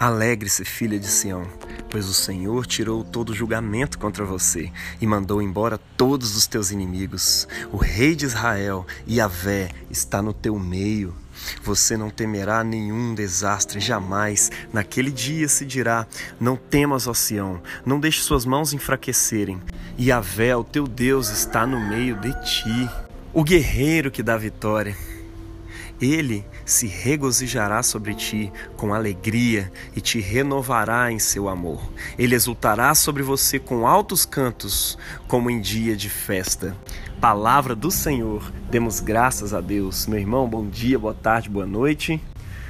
Alegre-se, filha de Sião, pois o Senhor tirou todo julgamento contra você e mandou embora todos os teus inimigos. O rei de Israel, Yahvé, está no teu meio. Você não temerá nenhum desastre jamais. Naquele dia se dirá: Não temas, ó Sião, não deixe suas mãos enfraquecerem. Yahvé, o teu Deus, está no meio de ti. O guerreiro que dá vitória. Ele se regozijará sobre ti com alegria e te renovará em seu amor. Ele exultará sobre você com altos cantos, como em dia de festa. Palavra do Senhor, demos graças a Deus. Meu irmão, bom dia, boa tarde, boa noite.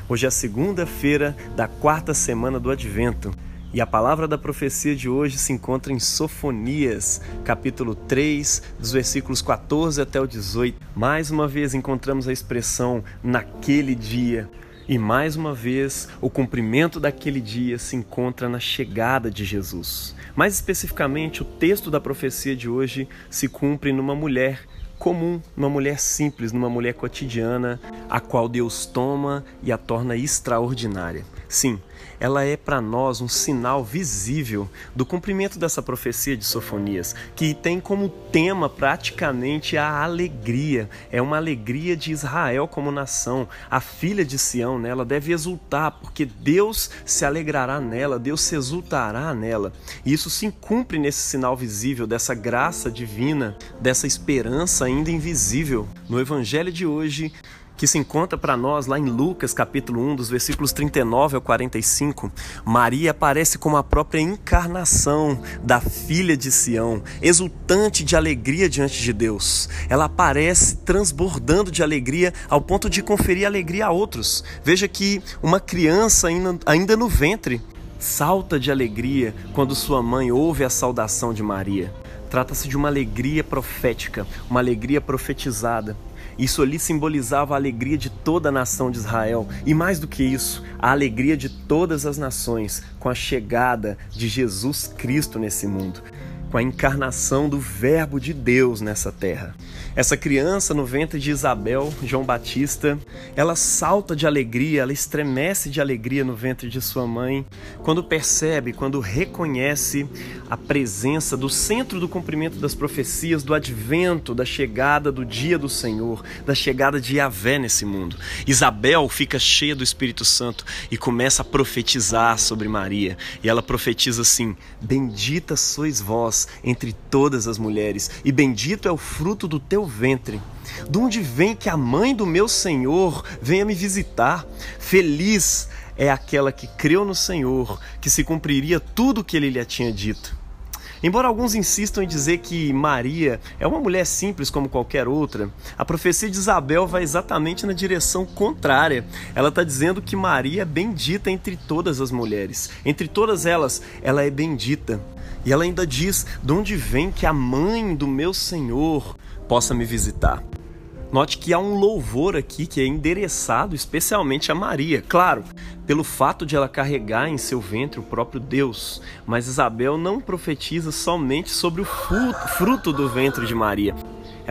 Hoje é segunda-feira da quarta semana do Advento. E a palavra da profecia de hoje se encontra em Sofonias, capítulo 3, dos versículos 14 até o 18. Mais uma vez encontramos a expressão naquele dia. E mais uma vez, o cumprimento daquele dia se encontra na chegada de Jesus. Mais especificamente, o texto da profecia de hoje se cumpre numa mulher comum, numa mulher simples, numa mulher cotidiana, a qual Deus toma e a torna extraordinária. Sim, ela é para nós um sinal visível do cumprimento dessa profecia de Sofonias, que tem como tema praticamente a alegria. É uma alegria de Israel como nação. A filha de Sião, né, ela deve exultar, porque Deus se alegrará nela, Deus se exultará nela. E isso se cumpre nesse sinal visível dessa graça divina, dessa esperança ainda invisível. No evangelho de hoje, que se encontra para nós lá em Lucas, capítulo 1, dos versículos 39 ao 45, Maria aparece como a própria encarnação da filha de Sião, exultante de alegria diante de Deus. Ela aparece transbordando de alegria ao ponto de conferir alegria a outros. Veja que uma criança ainda, ainda no ventre salta de alegria quando sua mãe ouve a saudação de Maria. Trata-se de uma alegria profética, uma alegria profetizada. Isso ali simbolizava a alegria de toda a nação de Israel. E, mais do que isso, a alegria de todas as nações com a chegada de Jesus Cristo nesse mundo com a encarnação do Verbo de Deus nessa terra. Essa criança no ventre de Isabel, João Batista, ela salta de alegria, ela estremece de alegria no ventre de sua mãe, quando percebe, quando reconhece a presença do centro do cumprimento das profecias, do advento, da chegada do dia do Senhor, da chegada de Yahvé nesse mundo. Isabel fica cheia do Espírito Santo e começa a profetizar sobre Maria. E ela profetiza assim: Bendita sois vós entre todas as mulheres, e bendito é o fruto do teu ventre. De onde vem que a mãe do meu Senhor venha me visitar? Feliz é aquela que creu no Senhor, que se cumpriria tudo o que ele lhe tinha dito. Embora alguns insistam em dizer que Maria é uma mulher simples como qualquer outra, a profecia de Isabel vai exatamente na direção contrária. Ela está dizendo que Maria é bendita entre todas as mulheres. Entre todas elas, ela é bendita. E ela ainda diz: De onde vem que a mãe do meu Senhor possa me visitar? Note que há um louvor aqui que é endereçado especialmente a Maria. Claro, pelo fato de ela carregar em seu ventre o próprio Deus. Mas Isabel não profetiza somente sobre o fruto do ventre de Maria.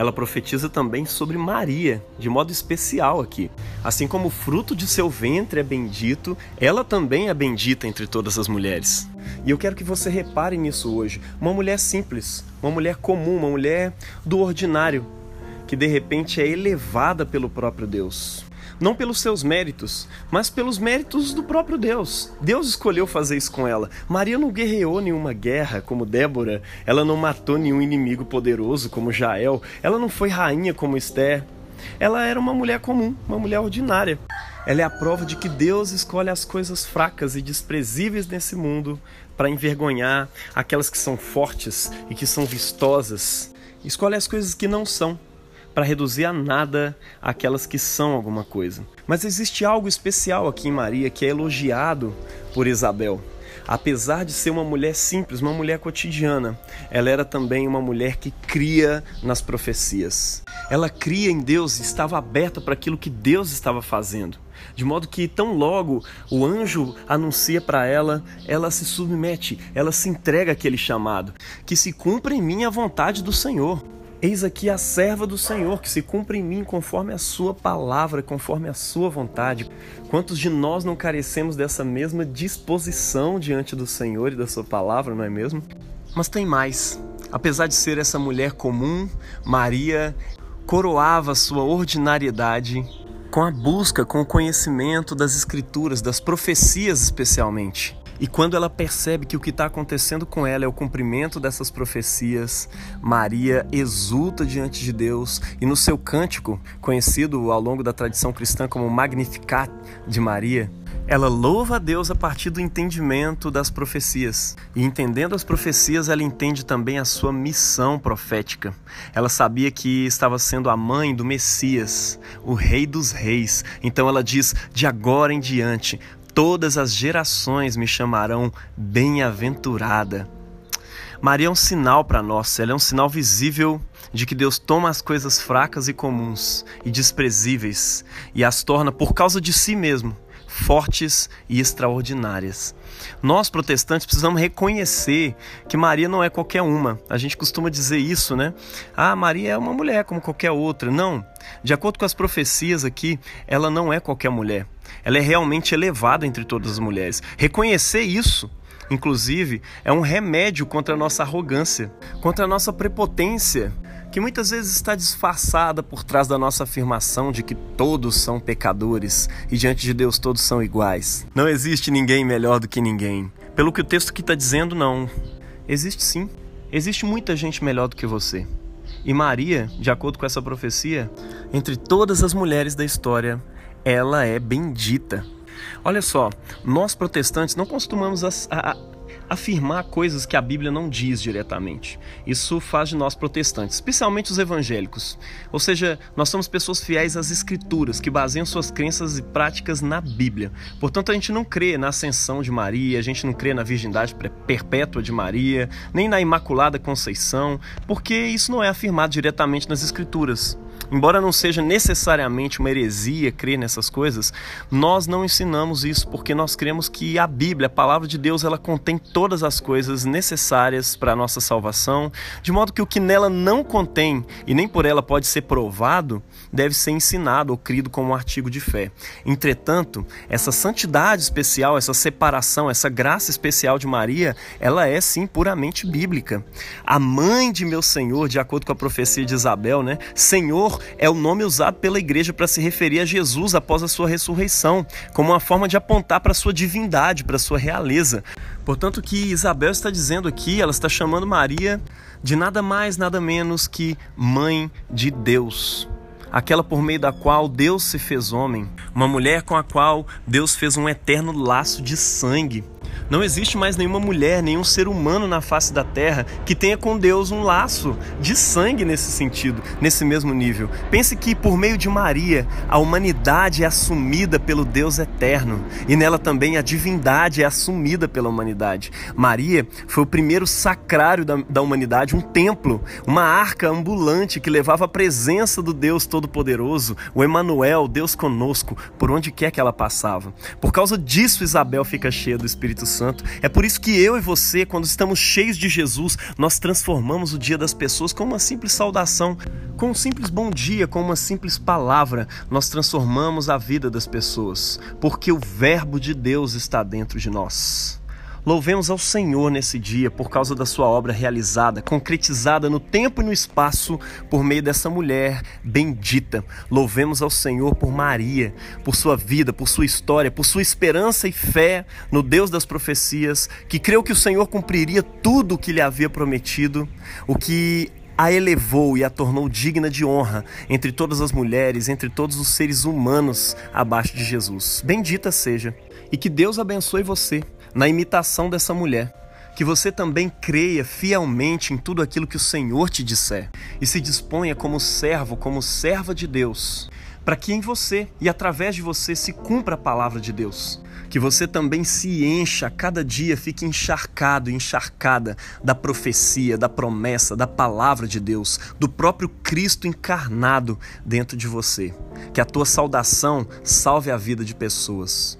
Ela profetiza também sobre Maria, de modo especial aqui. Assim como o fruto de seu ventre é bendito, ela também é bendita entre todas as mulheres. E eu quero que você repare nisso hoje. Uma mulher simples, uma mulher comum, uma mulher do ordinário, que de repente é elevada pelo próprio Deus. Não pelos seus méritos, mas pelos méritos do próprio Deus. Deus escolheu fazer isso com ela. Maria não guerreou nenhuma guerra como Débora, ela não matou nenhum inimigo poderoso como Jael, ela não foi rainha como Esther. Ela era uma mulher comum, uma mulher ordinária. Ela é a prova de que Deus escolhe as coisas fracas e desprezíveis nesse mundo para envergonhar aquelas que são fortes e que são vistosas. Escolhe as coisas que não são para reduzir a nada aquelas que são alguma coisa. Mas existe algo especial aqui em Maria que é elogiado por Isabel. Apesar de ser uma mulher simples, uma mulher cotidiana, ela era também uma mulher que cria nas profecias. Ela cria em Deus e estava aberta para aquilo que Deus estava fazendo. De modo que, tão logo o anjo anuncia para ela, ela se submete, ela se entrega àquele chamado, que se cumpra em mim a vontade do Senhor. Eis aqui a serva do Senhor, que se cumpre em mim conforme a sua palavra, conforme a sua vontade. Quantos de nós não carecemos dessa mesma disposição diante do Senhor e da sua palavra, não é mesmo? Mas tem mais. Apesar de ser essa mulher comum, Maria coroava sua ordinariedade com a busca, com o conhecimento das Escrituras, das profecias especialmente. E quando ela percebe que o que está acontecendo com ela é o cumprimento dessas profecias, Maria exulta diante de Deus e no seu cântico, conhecido ao longo da tradição cristã como Magnificat de Maria, ela louva a Deus a partir do entendimento das profecias. E entendendo as profecias, ela entende também a sua missão profética. Ela sabia que estava sendo a mãe do Messias, o Rei dos Reis. Então ela diz: de agora em diante, Todas as gerações me chamarão bem-aventurada. Maria é um sinal para nós, ela é um sinal visível de que Deus toma as coisas fracas e comuns e desprezíveis e as torna, por causa de si mesmo, fortes e extraordinárias. Nós protestantes precisamos reconhecer que Maria não é qualquer uma. A gente costuma dizer isso, né? Ah, Maria é uma mulher como qualquer outra. Não. De acordo com as profecias aqui, ela não é qualquer mulher. Ela é realmente elevada entre todas as mulheres. Reconhecer isso inclusive, é um remédio contra a nossa arrogância, contra a nossa prepotência, que muitas vezes está disfarçada por trás da nossa afirmação de que todos são pecadores e diante de Deus todos são iguais. Não existe ninguém melhor do que ninguém. Pelo que o texto aqui está dizendo, não. Existe sim. Existe muita gente melhor do que você. E Maria, de acordo com essa profecia, entre todas as mulheres da história, ela é bendita. Olha só, nós protestantes não costumamos a, a, afirmar coisas que a Bíblia não diz diretamente. Isso faz de nós protestantes, especialmente os evangélicos. Ou seja, nós somos pessoas fiéis às Escrituras, que baseiam suas crenças e práticas na Bíblia. Portanto, a gente não crê na ascensão de Maria, a gente não crê na virgindade perpétua de Maria, nem na Imaculada Conceição, porque isso não é afirmado diretamente nas Escrituras. Embora não seja necessariamente uma heresia crer nessas coisas, nós não ensinamos isso porque nós cremos que a Bíblia, a palavra de Deus, ela contém todas as coisas necessárias para a nossa salvação, de modo que o que nela não contém e nem por ela pode ser provado, deve ser ensinado ou crido como um artigo de fé. Entretanto, essa santidade especial, essa separação, essa graça especial de Maria, ela é sim puramente bíblica. A mãe de meu Senhor, de acordo com a profecia de Isabel, né? Senhor é o nome usado pela igreja para se referir a Jesus após a sua ressurreição, como uma forma de apontar para a sua divindade, para a sua realeza. Portanto, o que Isabel está dizendo aqui, ela está chamando Maria de nada mais, nada menos que mãe de Deus aquela por meio da qual Deus se fez homem, uma mulher com a qual Deus fez um eterno laço de sangue. Não existe mais nenhuma mulher, nenhum ser humano na face da terra que tenha com Deus um laço de sangue nesse sentido, nesse mesmo nível. Pense que por meio de Maria, a humanidade é assumida pelo Deus eterno e nela também a divindade é assumida pela humanidade. Maria foi o primeiro sacrário da, da humanidade, um templo, uma arca ambulante que levava a presença do Deus Todo-Poderoso, o Emanuel, Deus conosco, por onde quer que ela passava. Por causa disso, Isabel fica cheia do Espírito Santo Santo. É por isso que eu e você, quando estamos cheios de Jesus, nós transformamos o dia das pessoas com uma simples saudação, com um simples bom dia, com uma simples palavra. Nós transformamos a vida das pessoas, porque o Verbo de Deus está dentro de nós. Louvemos ao Senhor nesse dia por causa da sua obra realizada, concretizada no tempo e no espaço por meio dessa mulher bendita. Louvemos ao Senhor por Maria, por sua vida, por sua história, por sua esperança e fé no Deus das profecias, que creu que o Senhor cumpriria tudo o que lhe havia prometido, o que a elevou e a tornou digna de honra entre todas as mulheres, entre todos os seres humanos abaixo de Jesus. Bendita seja e que Deus abençoe você na imitação dessa mulher. Que você também creia fielmente em tudo aquilo que o Senhor te disser e se disponha como servo, como serva de Deus, para que em você e através de você se cumpra a palavra de Deus. Que você também se encha cada dia, fique encharcado encharcada da profecia, da promessa, da palavra de Deus, do próprio Cristo encarnado dentro de você. Que a tua saudação salve a vida de pessoas.